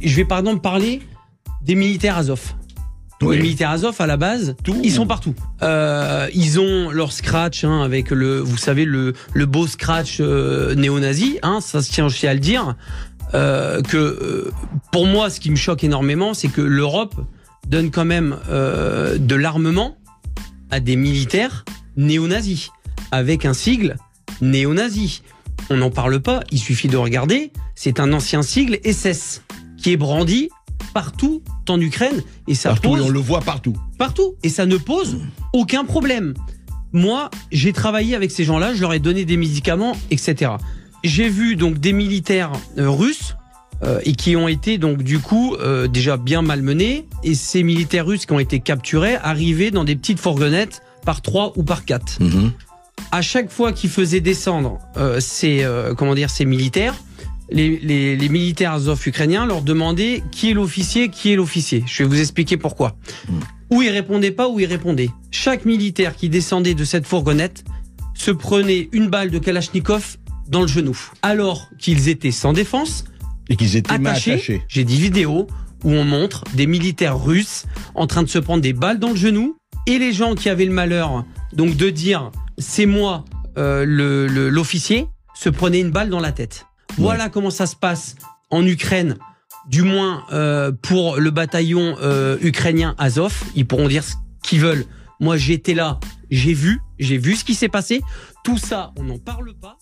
je vais par exemple parler des militaires Azov. Oui. Les militaires Azov, à la base, ils sont partout. Euh, ils ont leur scratch hein, avec le, vous savez, le, le beau scratch euh, néo-nazi. Hein, ça se tient aussi à le dire. Euh, que pour moi, ce qui me choque énormément, c'est que l'Europe donne quand même de l'armement à des militaires néo-nazis avec un sigle néo-nazi. On n'en parle pas. Il suffit de regarder. C'est un ancien sigle SS qui est brandi partout en Ukraine et ça Partout, pose et on le voit partout. partout et ça ne pose aucun problème. Moi, j'ai travaillé avec ces gens-là, je leur ai donné des médicaments, etc. J'ai vu donc des militaires euh, russes euh, et qui ont été donc du coup euh, déjà bien malmenés et ces militaires russes qui ont été capturés arrivaient dans des petites fourgonnettes par trois ou par quatre. Mhm. À chaque fois qu'ils faisaient descendre ces comment dire ces militaires, les, les, les militaires azov ukrainiens leur demandaient qui est l'officier, qui est l'officier. Je vais vous expliquer pourquoi. Ou ils répondaient pas, ou ils répondaient. Chaque militaire qui descendait de cette fourgonnette se prenait une balle de Kalachnikov dans le genou. Alors qu'ils étaient sans défense, Et qu'ils étaient attachés. attachés. J'ai des vidéos où on montre des militaires russes en train de se prendre des balles dans le genou et les gens qui avaient le malheur donc de dire c'est moi euh, le- le- l'officier se prenaient une balle dans la tête. Voilà comment ça se passe en Ukraine, du moins euh, pour le bataillon euh, ukrainien Azov. Ils pourront dire ce qu'ils veulent. Moi j'étais là, j'ai vu, j'ai vu ce qui s'est passé. Tout ça, on n'en parle pas.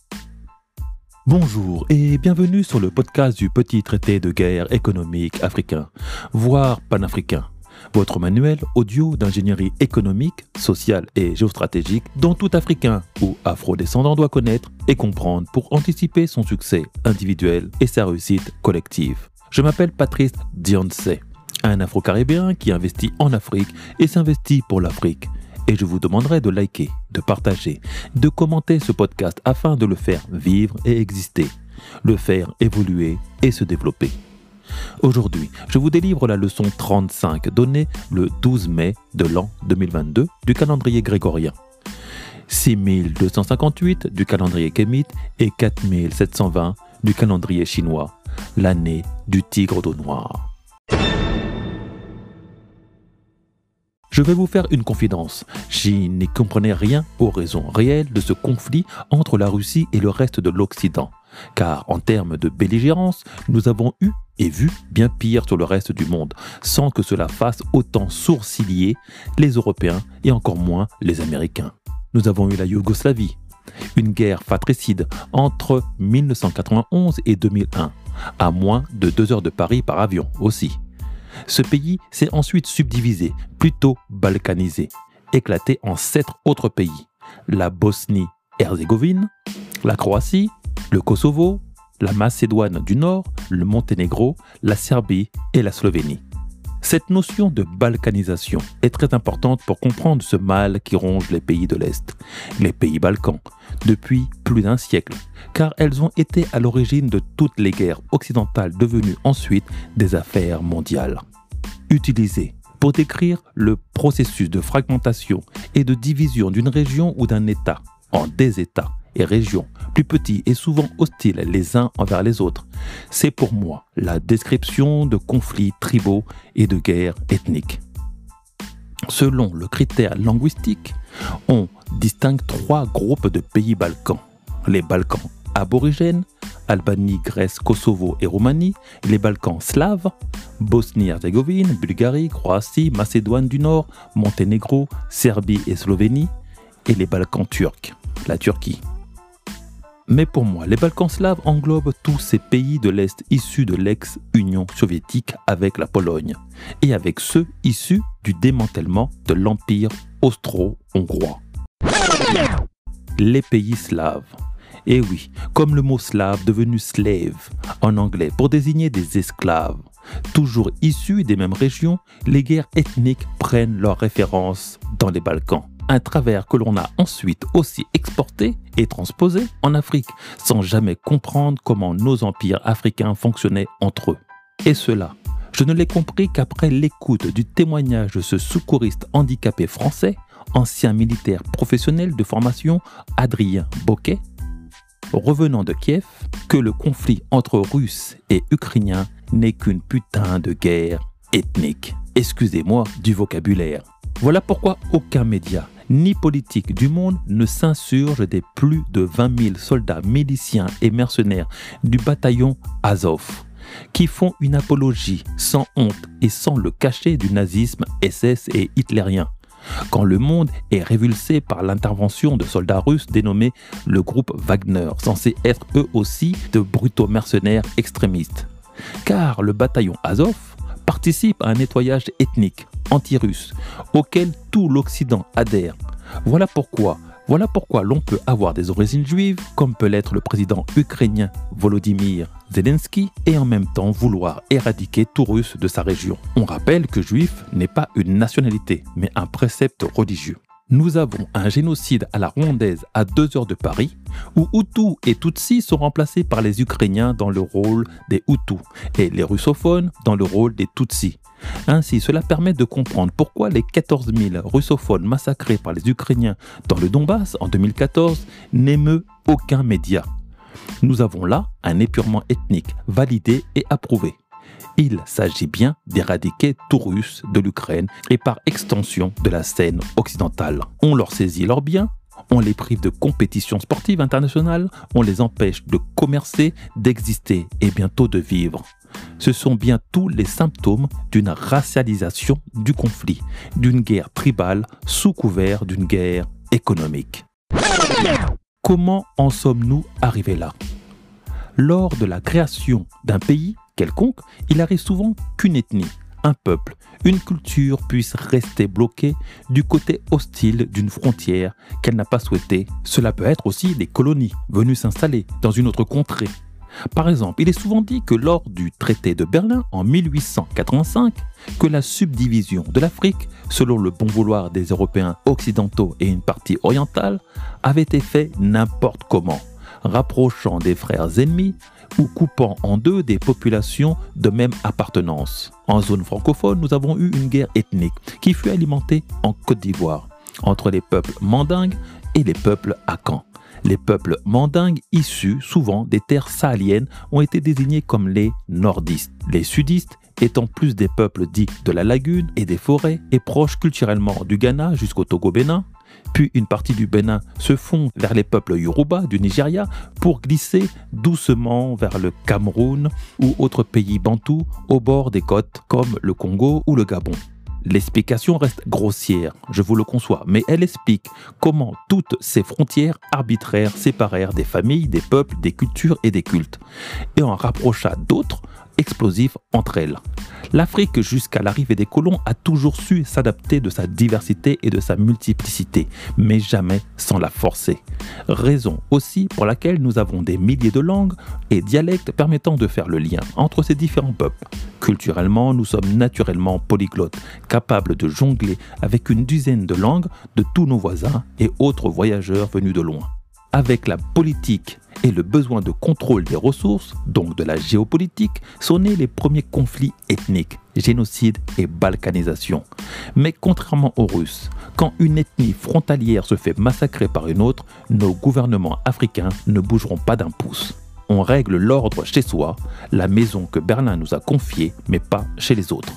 Bonjour et bienvenue sur le podcast du petit traité de guerre économique africain, voire panafricain. Votre manuel audio d'ingénierie économique, sociale et géostratégique dont tout Africain ou afro-descendant doit connaître et comprendre pour anticiper son succès individuel et sa réussite collective. Je m'appelle Patrice Dionce, un afro-caribéen qui investit en Afrique et s'investit pour l'Afrique. Et je vous demanderai de liker, de partager, de commenter ce podcast afin de le faire vivre et exister, le faire évoluer et se développer. Aujourd'hui, je vous délivre la leçon 35 donnée le 12 mai de l'an 2022 du calendrier grégorien. 6258 du calendrier kémite et 4720 du calendrier chinois, l'année du tigre d'eau noire. Je vais vous faire une confidence. Je n'y comprenais rien aux raisons réelles de ce conflit entre la Russie et le reste de l'Occident. Car en termes de belligérance, nous avons eu et vu bien pire sur le reste du monde, sans que cela fasse autant sourciller les Européens et encore moins les Américains. Nous avons eu la Yougoslavie, une guerre fratricide entre 1991 et 2001, à moins de deux heures de Paris par avion aussi. Ce pays s'est ensuite subdivisé, plutôt balkanisé, éclaté en sept autres pays. La Bosnie-Herzégovine, la Croatie, le Kosovo, la Macédoine du Nord, le Monténégro, la Serbie et la Slovénie. Cette notion de balkanisation est très importante pour comprendre ce mal qui ronge les pays de l'Est, les pays balkans, depuis plus d'un siècle, car elles ont été à l'origine de toutes les guerres occidentales devenues ensuite des affaires mondiales. Utilisées pour décrire le processus de fragmentation et de division d'une région ou d'un État en des États et régions plus petits et souvent hostiles les uns envers les autres. C'est pour moi la description de conflits tribaux et de guerres ethniques. Selon le critère linguistique, on distingue trois groupes de pays balkans. Les Balkans aborigènes, Albanie, Grèce, Kosovo et Roumanie, les Balkans slaves, Bosnie-Herzégovine, Bulgarie, Croatie, Macédoine du Nord, Monténégro, Serbie et Slovénie, et les Balkans turcs, la Turquie. Mais pour moi, les Balkans slaves englobent tous ces pays de l'Est issus de l'ex-Union soviétique avec la Pologne, et avec ceux issus du démantèlement de l'Empire austro-hongrois. Les pays slaves. Et oui, comme le mot slave devenu slave en anglais pour désigner des esclaves. Toujours issus des mêmes régions, les guerres ethniques prennent leur référence dans les Balkans. Un travers que l'on a ensuite aussi exporté et transposé en Afrique, sans jamais comprendre comment nos empires africains fonctionnaient entre eux. Et cela, je ne l'ai compris qu'après l'écoute du témoignage de ce secouriste handicapé français, ancien militaire professionnel de formation Adrien Boquet, revenant de Kiev, que le conflit entre Russes et Ukrainiens n'est qu'une putain de guerre ethnique. Excusez-moi du vocabulaire. Voilà pourquoi aucun média ni politique du monde ne s'insurge des plus de 20 000 soldats miliciens et mercenaires du bataillon Azov, qui font une apologie sans honte et sans le cachet du nazisme SS et hitlérien. Quand le monde est révulsé par l'intervention de soldats russes dénommés le groupe Wagner, censés être eux aussi de brutaux mercenaires extrémistes. Car le bataillon Azov participe à un nettoyage ethnique anti-russe auquel tout l'Occident adhère. Voilà pourquoi, voilà pourquoi l'on peut avoir des origines juives, comme peut l'être le président ukrainien Volodymyr Zelensky, et en même temps vouloir éradiquer tout russe de sa région. On rappelle que juif n'est pas une nationalité, mais un précepte religieux nous avons un génocide à la rwandaise à deux heures de Paris, où Hutus et Tutsis sont remplacés par les Ukrainiens dans le rôle des Hutus et les russophones dans le rôle des Tutsis. Ainsi, cela permet de comprendre pourquoi les 14 000 russophones massacrés par les Ukrainiens dans le Donbass en 2014 n'émeut aucun média. Nous avons là un épurement ethnique validé et approuvé. Il s'agit bien d'éradiquer tout russe de l'Ukraine et par extension de la scène occidentale. On leur saisit leurs biens, on les prive de compétitions sportives internationales, on les empêche de commercer, d'exister et bientôt de vivre. Ce sont bien tous les symptômes d'une racialisation du conflit, d'une guerre tribale sous couvert d'une guerre économique. Comment en sommes-nous arrivés là? Lors de la création d'un pays, quelconque, il arrive souvent qu'une ethnie, un peuple, une culture puisse rester bloquée du côté hostile d'une frontière qu'elle n'a pas souhaitée. Cela peut être aussi des colonies venues s'installer dans une autre contrée. Par exemple, il est souvent dit que lors du traité de Berlin en 1885, que la subdivision de l'Afrique, selon le bon vouloir des Européens occidentaux et une partie orientale, avait été faite n'importe comment, rapprochant des frères ennemis ou coupant en deux des populations de même appartenance. En zone francophone, nous avons eu une guerre ethnique qui fut alimentée en Côte d'Ivoire entre les peuples mandingues et les peuples akans. Les peuples mandingues issus souvent des terres sahéliennes ont été désignés comme les nordistes. Les sudistes étant plus des peuples dits de la lagune et des forêts et proches culturellement du Ghana jusqu'au Togo-Bénin, puis une partie du Bénin se fond vers les peuples Yoruba du Nigeria pour glisser doucement vers le Cameroun ou autres pays bantous au bord des côtes comme le Congo ou le Gabon. L'explication reste grossière, je vous le conçois, mais elle explique comment toutes ces frontières arbitraires séparèrent des familles, des peuples, des cultures et des cultes, et en rapprocha d'autres explosifs entre elles. L'Afrique, jusqu'à l'arrivée des colons, a toujours su s'adapter de sa diversité et de sa multiplicité, mais jamais sans la forcer. Raison aussi pour laquelle nous avons des milliers de langues et dialectes permettant de faire le lien entre ces différents peuples. Culturellement, nous sommes naturellement polyglottes, capables de jongler avec une dizaine de langues de tous nos voisins et autres voyageurs venus de loin. Avec la politique et le besoin de contrôle des ressources, donc de la géopolitique, sont nés les premiers conflits ethniques, génocide et balkanisation. Mais contrairement aux Russes, quand une ethnie frontalière se fait massacrer par une autre, nos gouvernements africains ne bougeront pas d'un pouce. On règle l'ordre chez soi, la maison que Berlin nous a confiée, mais pas chez les autres.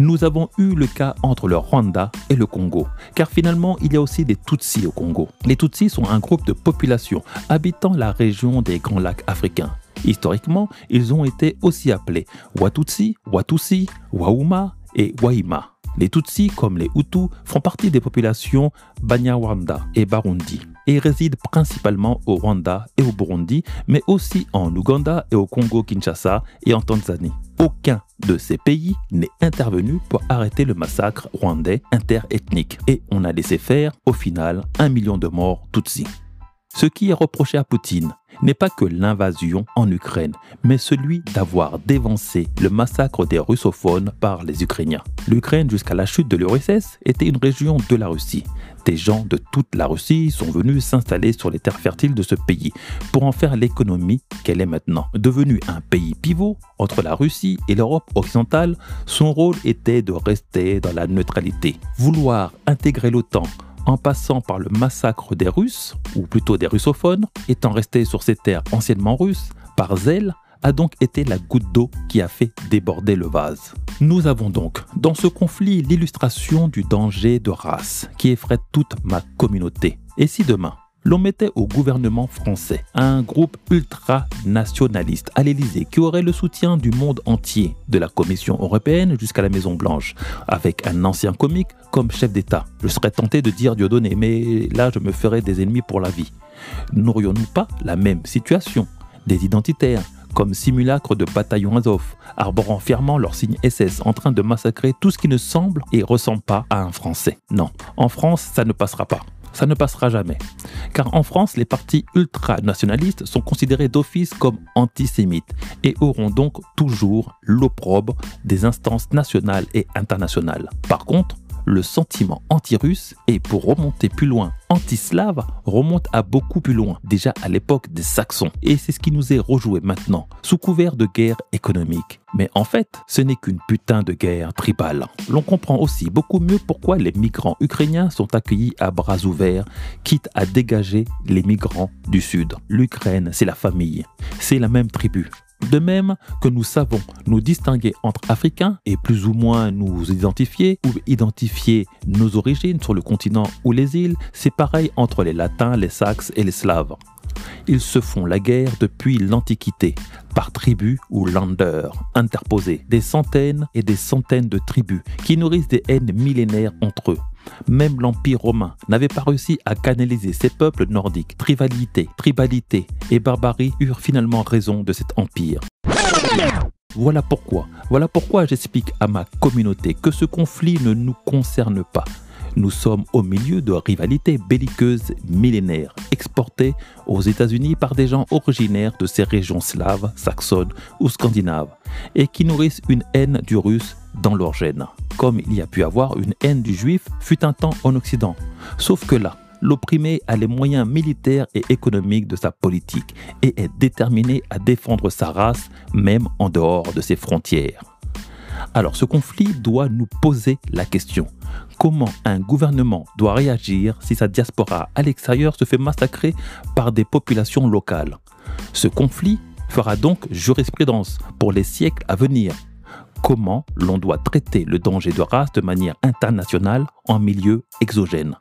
Nous avons eu le cas entre le Rwanda et le Congo, car finalement il y a aussi des Tutsis au Congo. Les Tutsis sont un groupe de population habitant la région des Grands Lacs africains. Historiquement, ils ont été aussi appelés Watutsi, Watusi, Wauma et Waima. Les Tutsis, comme les Hutus, font partie des populations Banyarwanda et Barundi et résident principalement au Rwanda et au Burundi, mais aussi en Ouganda et au Congo-Kinshasa et en Tanzanie. Aucun de ces pays n'est intervenu pour arrêter le massacre rwandais interethnique et on a laissé faire au final un million de morts Tutsis. Ce qui est reproché à Poutine n'est pas que l'invasion en Ukraine, mais celui d'avoir dévancé le massacre des russophones par les Ukrainiens. L'Ukraine, jusqu'à la chute de l'URSS, était une région de la Russie. Des gens de toute la Russie sont venus s'installer sur les terres fertiles de ce pays pour en faire l'économie qu'elle est maintenant. Devenu un pays pivot entre la Russie et l'Europe occidentale, son rôle était de rester dans la neutralité. Vouloir intégrer l'OTAN en passant par le massacre des Russes, ou plutôt des russophones, étant restés sur ces terres anciennement russes, par zèle, a donc été la goutte d'eau qui a fait déborder le vase. Nous avons donc dans ce conflit l'illustration du danger de race qui effraie toute ma communauté. Et si demain, l'on mettait au gouvernement français un groupe ultra-nationaliste à l'Élysée qui aurait le soutien du monde entier, de la Commission européenne jusqu'à la Maison Blanche, avec un ancien comique comme chef d'État. Je serais tenté de dire Dieudonné, mais là je me ferais des ennemis pour la vie. N'aurions-nous pas la même situation? Des identitaires, comme simulacre de bataillon Azov, arborant fièrement leur signe SS en train de massacrer tout ce qui ne semble et ressemble pas à un Français. Non, en France, ça ne passera pas ça ne passera jamais. Car en France, les partis ultranationalistes sont considérés d'office comme antisémites et auront donc toujours l'opprobre des instances nationales et internationales. Par contre, le sentiment anti-russe et pour remonter plus loin, anti-slave remonte à beaucoup plus loin, déjà à l'époque des Saxons. Et c'est ce qui nous est rejoué maintenant, sous couvert de guerre économique. Mais en fait, ce n'est qu'une putain de guerre tribale. L'on comprend aussi beaucoup mieux pourquoi les migrants ukrainiens sont accueillis à bras ouverts, quitte à dégager les migrants du Sud. L'Ukraine, c'est la famille, c'est la même tribu. De même que nous savons nous distinguer entre Africains et plus ou moins nous identifier ou identifier nos origines sur le continent ou les îles, c'est pareil entre les Latins, les Saxes et les Slaves. Ils se font la guerre depuis l'Antiquité, par tribus ou landers interposés, des centaines et des centaines de tribus qui nourrissent des haines millénaires entre eux. Même l'Empire romain n'avait pas réussi à canaliser ces peuples nordiques. Tribalité, tribalité et barbarie eurent finalement raison de cet empire. Voilà pourquoi, voilà pourquoi j'explique à ma communauté que ce conflit ne nous concerne pas. Nous sommes au milieu de rivalités belliqueuses millénaires exportées aux États-Unis par des gens originaires de ces régions slaves, saxonnes ou scandinaves et qui nourrissent une haine du russe dans leur gène, comme il y a pu avoir une haine du juif fut un temps en Occident. Sauf que là, l'opprimé a les moyens militaires et économiques de sa politique et est déterminé à défendre sa race même en dehors de ses frontières. Alors ce conflit doit nous poser la question. Comment un gouvernement doit réagir si sa diaspora à l'extérieur se fait massacrer par des populations locales? Ce conflit fera donc jurisprudence pour les siècles à venir. Comment l'on doit traiter le danger de race de manière internationale en milieu exogène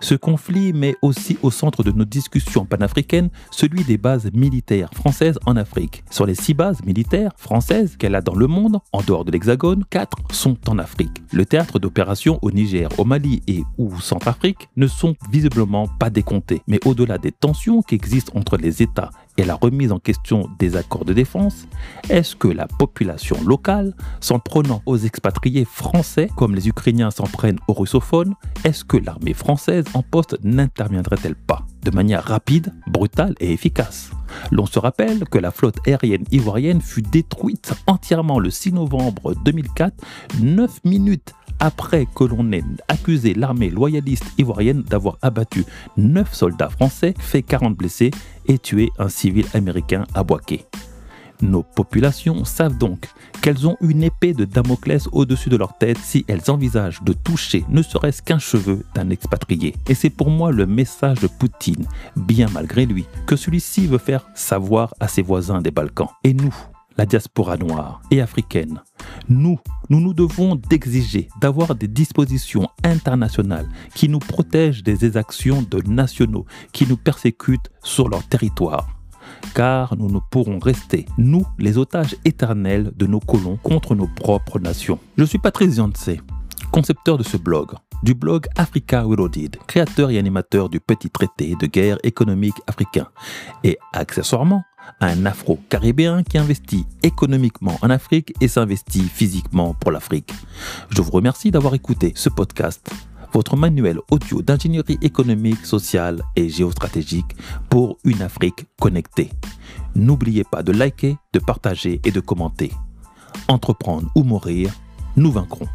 ce conflit met aussi au centre de nos discussions panafricaines celui des bases militaires françaises en Afrique. Sur les six bases militaires françaises qu'elle a dans le monde, en dehors de l'Hexagone, quatre sont en Afrique. Le théâtre d'opération au Niger, au Mali et ou Centrafrique ne sont visiblement pas décomptés. Mais au-delà des tensions qui existent entre les États et la remise en question des accords de défense, est-ce que la population locale, s'en prenant aux expatriés français comme les Ukrainiens s'en prennent aux russophones, est-ce que l'armée française en poste n'interviendrait-elle pas de manière rapide, brutale et efficace? L'on se rappelle que la flotte aérienne ivoirienne fut détruite entièrement le 6 novembre 2004, 9 minutes après que l'on ait accusé l'armée loyaliste ivoirienne d'avoir abattu 9 soldats français, fait 40 blessés et tué un civil américain à Boaké. Nos populations savent donc qu'elles ont une épée de Damoclès au-dessus de leur tête si elles envisagent de toucher ne serait-ce qu'un cheveu d'un expatrié. Et c'est pour moi le message de Poutine, bien malgré lui, que celui-ci veut faire savoir à ses voisins des Balkans. Et nous, la diaspora noire et africaine. Nous, nous nous devons d'exiger d'avoir des dispositions internationales qui nous protègent des exactions de nationaux qui nous persécutent sur leur territoire. Car nous ne pourrons rester, nous, les otages éternels de nos colons contre nos propres nations. Je suis Patrice Yancey, concepteur de ce blog, du blog Africa Reloaded, créateur et animateur du petit traité de guerre économique africain, et accessoirement un Afro-Caribéen qui investit économiquement en Afrique et s'investit physiquement pour l'Afrique. Je vous remercie d'avoir écouté ce podcast, votre manuel audio d'ingénierie économique, sociale et géostratégique pour une Afrique connectée. N'oubliez pas de liker, de partager et de commenter. Entreprendre ou mourir, nous vaincrons.